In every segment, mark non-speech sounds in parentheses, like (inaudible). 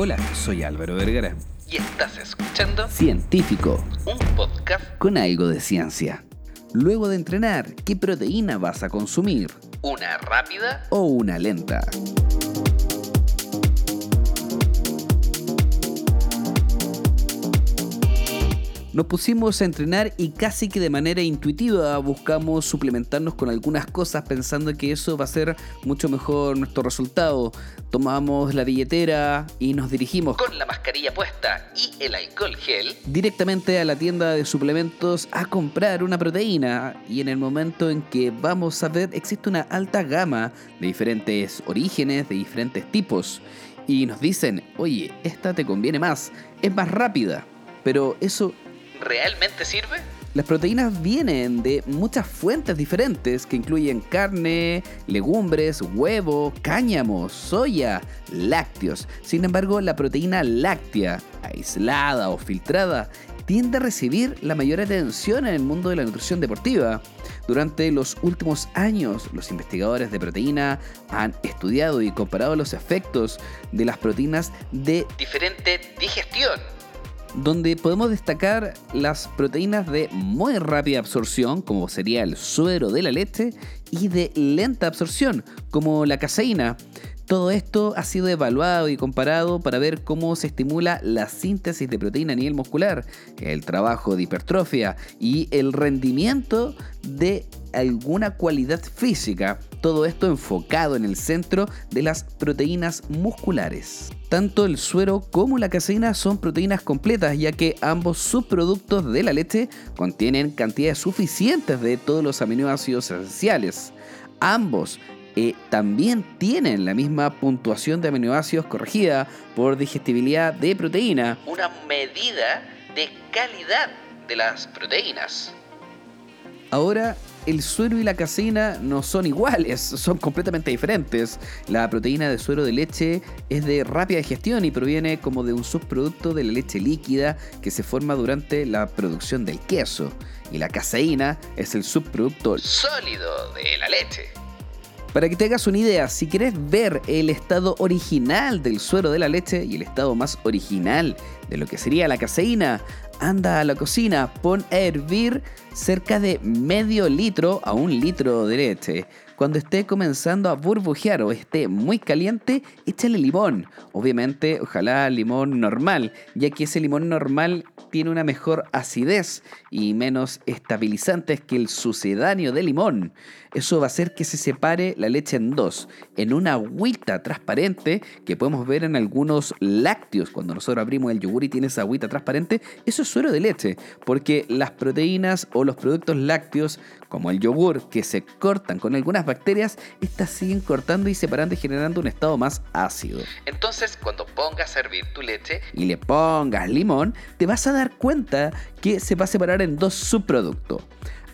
Hola, soy Álvaro Vergara. Y estás escuchando Científico, un podcast con algo de ciencia. Luego de entrenar, ¿qué proteína vas a consumir? una rápida ¿O una lenta? Nos pusimos a entrenar y casi que de manera intuitiva buscamos suplementarnos con algunas cosas pensando que eso va a ser mucho mejor nuestro resultado. Tomamos la billetera y nos dirigimos con la mascarilla puesta y el alcohol gel. directamente a la tienda de suplementos a comprar una proteína y en el momento en que vamos a ver existe una alta gama de diferentes orígenes, de diferentes tipos y nos dicen, oye, esta te conviene más, es más rápida, pero eso ¿Realmente sirve? las proteínas vienen de muchas fuentes diferentes que incluyen carne, legumbres, huevo, cáñamo, soya, lácteos. Sin embargo, la proteína láctea, aislada o filtrada, tiende a recibir la mayor atención en el mundo de la nutrición deportiva. Durante los últimos años, los investigadores de proteína han estudiado y comparado los efectos de las proteínas de Diferente digestión. Donde podemos destacar las proteínas de muy rápida absorción, como sería el suero de la leche, y de lenta absorción, como la caseína. Todo esto ha sido evaluado y comparado para ver cómo se estimula la síntesis de proteína a nivel muscular, el trabajo de hipertrofia y el rendimiento de alguna cualidad física. Todo esto enfocado en el centro de las proteínas musculares. Tanto el suero como la caseína son proteínas completas, ya que ambos subproductos de la leche contienen cantidades suficientes de todos los aminoácidos esenciales. Ambos eh, también tienen la misma puntuación de aminoácidos corregida por digestibilidad de proteína. Una medida de calidad de las proteínas. Ahora, el suero y la caseína no son iguales, son completamente diferentes. La proteína de suero de leche es de rápida digestión y proviene como de un subproducto de la leche líquida que se forma durante la producción del queso. Y la caseína es el subproducto Sólido de la leche. Para que te hagas una idea, si quieres ver el estado original del suero de la leche y el estado más original de lo que sería la caseína, anda a la cocina, pon a hervir cerca de medio litro a un litro de leche. Cuando esté comenzando a burbujear o esté muy caliente, échale limón. Obviamente, ojalá limón normal, ya que ese limón normal tiene una mejor acidez y menos estabilizantes que el sucedáneo de limón. Eso va a hacer que se separe la leche en dos, en una agüita transparente que podemos ver en algunos lácteos. Cuando nosotros abrimos el yogur y tiene esa agüita transparente, eso es suero de leche, porque las proteínas o los productos lácteos, como el yogur, que se cortan con algunas bacterias, estas siguen cortando y separando y generando un estado más ácido Entonces, cuando pongas a hervir tu leche, y le pongas limón, te vas a dar cuenta que se va a separar en dos subproductos.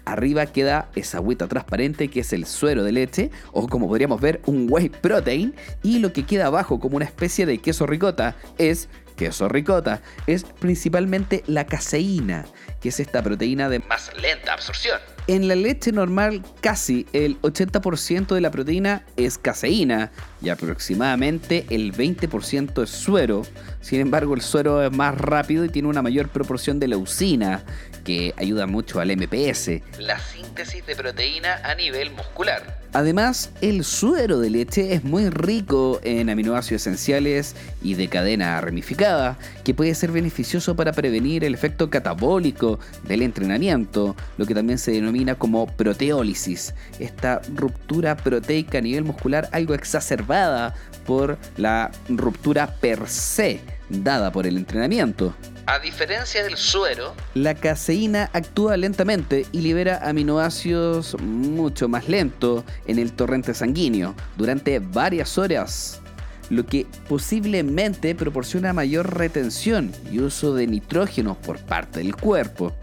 Arriba queda esa agüita transparente que es el suero de leche, o como podríamos ver, un whey protein, y lo que queda abajo como una especie de queso ricota es queso ricota, es principalmente la caseína, que es esta proteína de más lenta absorción. En la leche normal casi el 80% de la proteína es caseína y aproximadamente el 20% es suero. Sin embargo, el suero es más rápido y tiene una mayor proporción de leucina, que ayuda mucho al MPS. La síntesis de proteína a nivel muscular. Además, el suero de leche es muy rico en aminoácidos esenciales y de cadena ramificada, que puede ser beneficioso para prevenir el efecto catabólico del entrenamiento, lo que también se denomina como proteólisis, esta ruptura proteica a nivel muscular algo exacerbada por la ruptura per se dada por el entrenamiento. A diferencia del suero, La caseína actúa lentamente y libera aminoácidos mucho más lento en el torrente sanguíneo durante varias horas, lo que posiblemente proporciona mayor retención y uso de nitrógeno por parte del cuerpo.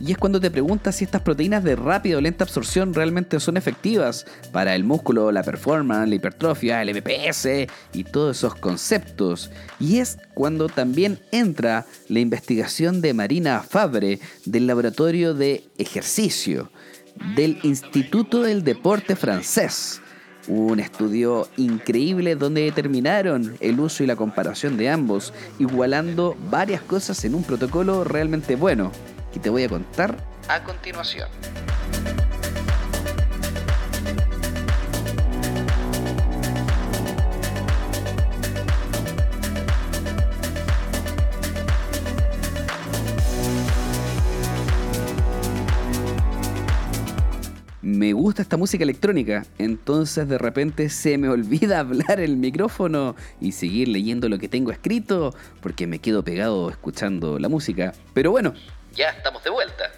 Y es cuando te preguntas si estas proteínas de rápida o lenta absorción realmente son efectivas para el músculo, la performance, la hipertrofia, el MPS y todos esos conceptos. Y es cuando también entra la investigación de Marina Fabre del Laboratorio de Ejercicio del Instituto del Deporte francés Un estudio increíble donde determinaron el uso y la comparación de ambos, igualando varias cosas en un protocolo realmente bueno, que te voy a contar A continuación. me gusta esta música electrónica, entonces de repente se me olvida (laughs) hablar el micrófono y seguir leyendo lo que tengo escrito porque me quedo pegado escuchando la música. Pero bueno, Ya estamos de vuelta.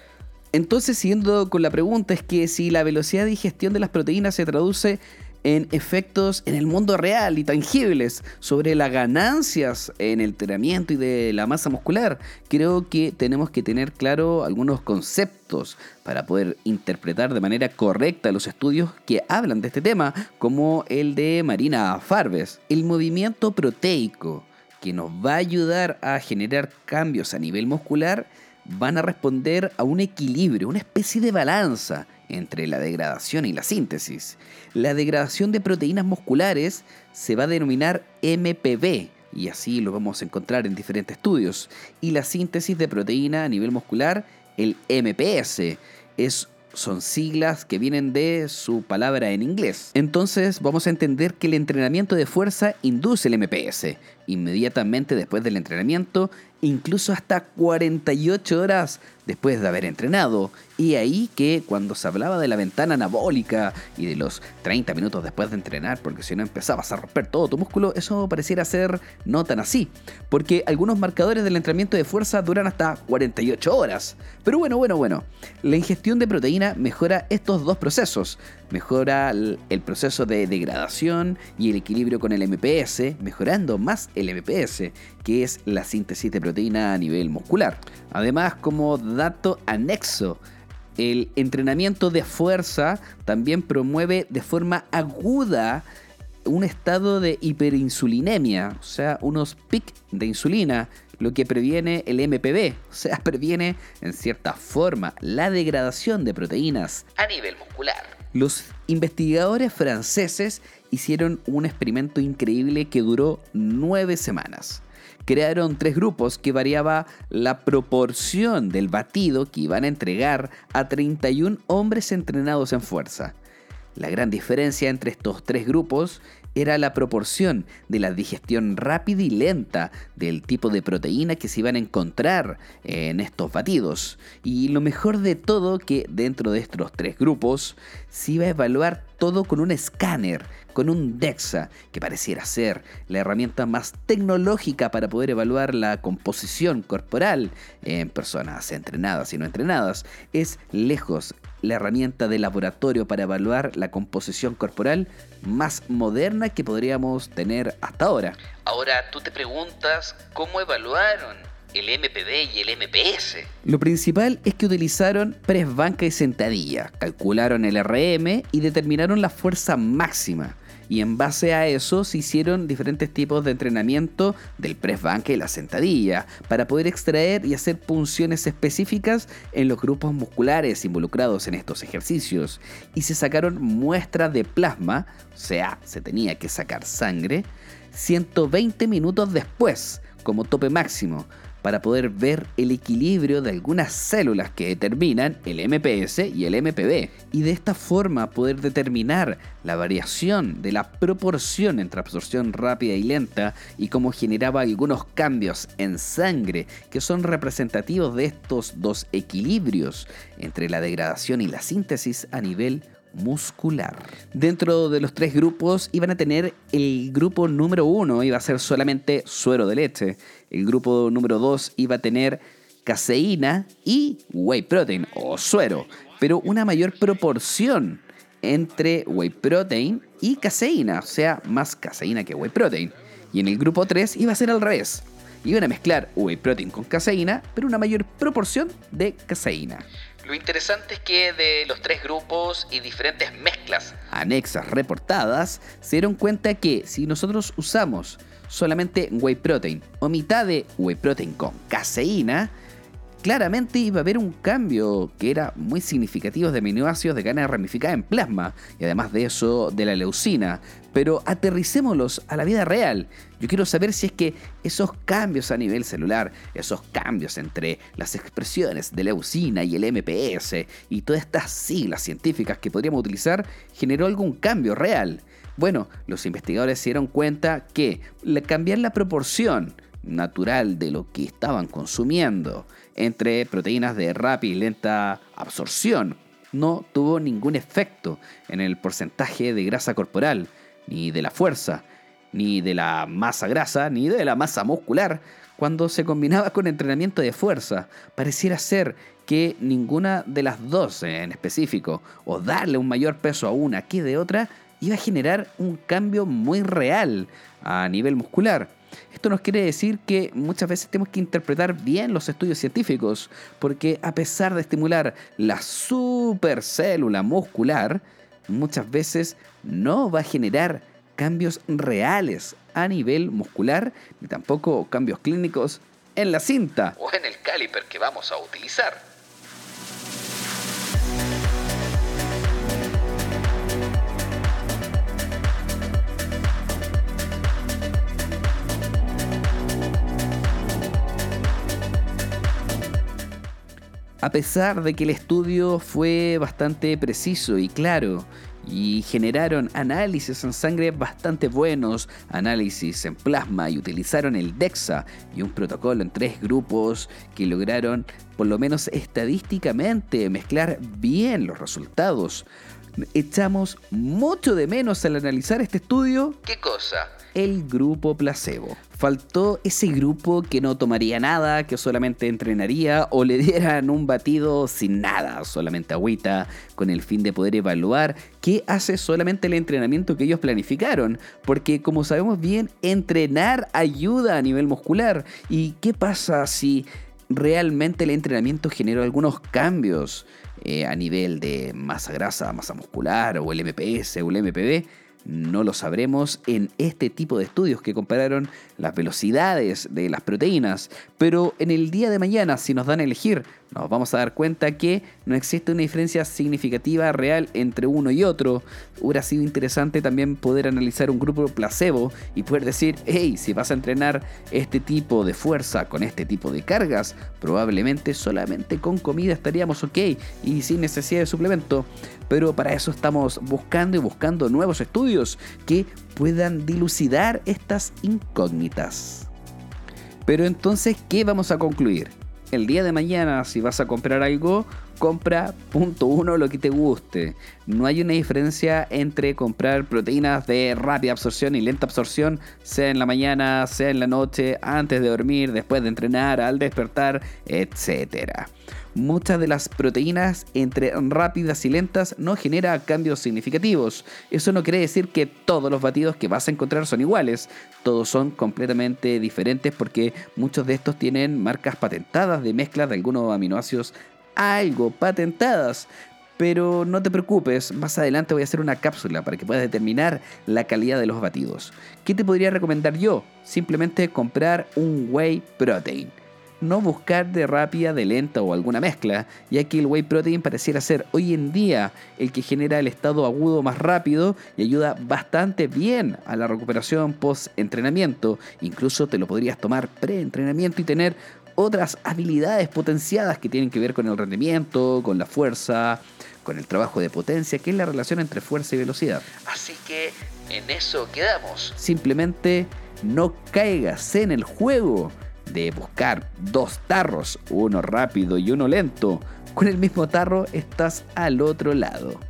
entonces siguiendo con la pregunta es que si la velocidad de digestión de las proteínas se traduce en efectos en el mundo real y tangibles sobre las ganancias en el entrenamiento y de la masa muscular, creo que tenemos que tener claro algunos conceptos para poder interpretar de manera correcta los estudios que hablan de este tema, como el de Marina Farbes. El movimiento proteico que nos va a ayudar a generar cambios a nivel muscular van a responder a un equilibrio, una especie de balanza entre la degradación y la síntesis. La degradación de proteínas musculares se va a denominar MPB, y así lo vamos a encontrar en diferentes estudios. Y la síntesis de proteína a nivel muscular, el MPS, es son siglas que vienen de su palabra en inglés. Entonces vamos a entender que el entrenamiento de fuerza induce el MPS. Inmediatamente después del entrenamiento, incluso hasta 48 horas después de haber entrenado. Y ahí que cuando se hablaba de la ventana anabólica y de los 30 minutos después de entrenar, porque si no empezabas a romper todo tu músculo, eso pareciera ser no tan así. Porque algunos marcadores del entrenamiento de fuerza duran hasta 48 horas. Pero bueno, bueno, bueno. La ingestión de proteína mejora estos dos procesos. Mejora el proceso de degradación y el equilibrio con el MPS, mejorando más el MPS, que es la síntesis de proteína a nivel muscular. Además, como dato anexo, el entrenamiento de fuerza también promueve de forma aguda un estado de hiperinsulinemia, o sea, unos pics de insulina, lo que previene el MPB, o sea, (laughs) previene en cierta forma la degradación de proteínas A nivel muscular. los investigadores franceses hicieron un experimento increíble que duró nueve semanas. Crearon tres grupos que variaba la proporción del batido que iban a entregar a 31 hombres entrenados en fuerza. La gran diferencia entre estos tres grupos era la proporción de la digestión rápida y lenta del tipo de proteína que se iban a encontrar en estos batidos. Y lo mejor de todo que dentro de estos tres grupos se iba a evaluar todo con un escáner, con un DEXA, que pareciera ser la herramienta más tecnológica para poder evaluar la composición corporal en personas entrenadas y no entrenadas. Es lejos la herramienta de laboratorio para evaluar la composición corporal más moderna que podríamos tener hasta ahora. Ahora tú te preguntas cómo evaluaron el MPB y el MPS. Lo principal es que utilizaron press banca y sentadilla, calcularon el RM y determinaron la fuerza máxima. Y en base a eso se hicieron diferentes tipos de entrenamiento del press banca y la sentadilla para poder extraer y hacer punciones específicas en los grupos musculares involucrados en estos ejercicios. Y se sacaron muestras de plasma, o sea, se tenía que sacar sangre, 120 minutos después como tope máximo para poder ver el equilibrio de algunas células que determinan el MPS y el MPB y de esta forma poder determinar la variación de la proporción entre absorción rápida y lenta y cómo generaba algunos cambios en sangre que son representativos de estos dos equilibrios entre la degradación y la síntesis a nivel muscular. Dentro de los tres grupos iban a tener el grupo número uno, iba a ser solamente suero de leche. El grupo número dos iba a tener caseína y whey protein o suero, pero una mayor proporción entre whey protein y caseína, o sea, más caseína que whey protein. Y en el grupo 3 iba a ser al revés. Iban a mezclar whey protein con caseína, pero una mayor proporción de caseína. Lo interesante es que de los tres grupos y diferentes mezclas, anexas reportadas se dieron cuenta que si nosotros usamos solamente whey protein o mitad de whey protein con caseína, claramente iba a haber un cambio que era muy significativo de aminoácidos de cadena ramificada en plasma y además de eso de la leucina. Pero aterricémoslos a la vida real. Yo quiero saber si es que esos cambios a nivel celular, esos cambios entre las expresiones de leucina y el MPS y todas estas siglas científicas que podríamos utilizar generó algún cambio real. Bueno, los investigadores se dieron cuenta que cambiar la proporción natural de lo que estaban consumiendo entre proteínas de rápida y lenta absorción no tuvo ningún efecto en el porcentaje de grasa corporal, ni de la fuerza, ni de la masa grasa, ni de la masa muscular, cuando se combinaba con entrenamiento de fuerza. Pareciera ser que ninguna de las dos en específico, o darle un mayor peso a una que de otra, iba a generar un cambio muy real a nivel muscular. Esto nos quiere decir que muchas veces tenemos que interpretar bien los estudios científicos, porque a pesar de estimular la supercélula muscular, muchas veces no va a generar cambios reales a nivel muscular, ni tampoco cambios clínicos en la cinta o en el caliper que vamos a utilizar. A pesar de que el estudio fue bastante preciso y claro, y generaron análisis en sangre bastante buenos, análisis en plasma y utilizaron el DEXA y un protocolo en tres grupos que lograron, por lo menos estadísticamente, mezclar bien los resultados. Echamos mucho de menos al analizar este estudio. ¿Qué cosa? el grupo placebo. Faltó ese grupo que no tomaría nada, que solamente entrenaría o le dieran un batido sin nada, solamente agüita, con el fin de poder evaluar qué hace solamente el entrenamiento que ellos planificaron. Porque como sabemos bien, entrenar ayuda a nivel muscular. ¿Y qué pasa si realmente el entrenamiento generó algunos cambios eh, a nivel de masa grasa, masa muscular o el MPS o el MPB? No lo sabremos en este tipo de estudios que compararon las velocidades de las proteínas, pero en el día de mañana, si nos dan a elegir, nos vamos a dar cuenta que no existe una diferencia significativa real entre uno y otro. Hubiera sido interesante también poder analizar un grupo placebo y poder decir, hey, si vas a entrenar este tipo de fuerza con este tipo de cargas, probablemente solamente con comida estaríamos ok y sin necesidad de suplemento pero para eso estamos buscando y buscando nuevos estudios que puedan dilucidar estas incógnitas. Pero entonces, ¿qué vamos a concluir? El día de mañana, si vas a comprar algo, compra punto uno lo que te guste. No hay una diferencia entre comprar proteínas de rápida absorción y lenta absorción, sea en la mañana, sea en la noche, antes de dormir, después de entrenar, al despertar, etc muchas de las proteínas entre rápidas y lentas no genera cambios significativos. Eso no quiere decir que todos los batidos que vas a encontrar son iguales. Todos son completamente diferentes porque muchos de estos tienen marcas patentadas de mezcla de algunos aminoácidos algo patentadas. Pero no te preocupes, más adelante voy a hacer una cápsula para que puedas determinar la calidad de los batidos. ¿Qué te podría recomendar yo? Simplemente comprar un whey protein no buscar de rápida, de lenta o alguna mezcla, ya que el whey protein pareciera ser hoy en día el que genera el estado agudo más rápido y ayuda bastante bien a la recuperación post-entrenamiento. Incluso te lo podrías tomar pre-entrenamiento y tener otras habilidades potenciadas que tienen que ver con el rendimiento, con la fuerza, con el trabajo de potencia, que es la relación entre fuerza y velocidad. Así que en eso quedamos. Simplemente no caigas en el juego de buscar dos tarros, uno rápido y uno lento, con el mismo tarro estás al otro lado.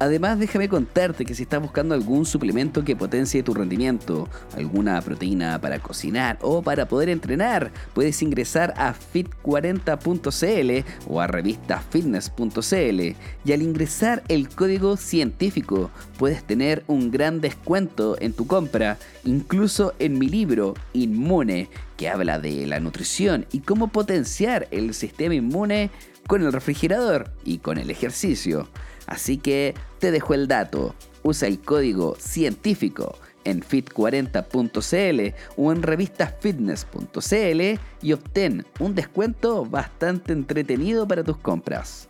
Además, déjame contarte que si estás buscando algún suplemento que potencie tu rendimiento, alguna proteína para cocinar o para poder entrenar, puedes ingresar a fit40.cl o a revistafitness.cl y al ingresar el código científico puedes tener un gran descuento en tu compra, incluso en mi libro Inmune, que habla de la nutrición y cómo potenciar el sistema inmune con el refrigerador y con el ejercicio. Así que te dejo el dato. Usa el código científico en fit40.cl o en revistasfitness.cl y obtén un descuento bastante entretenido para tus compras.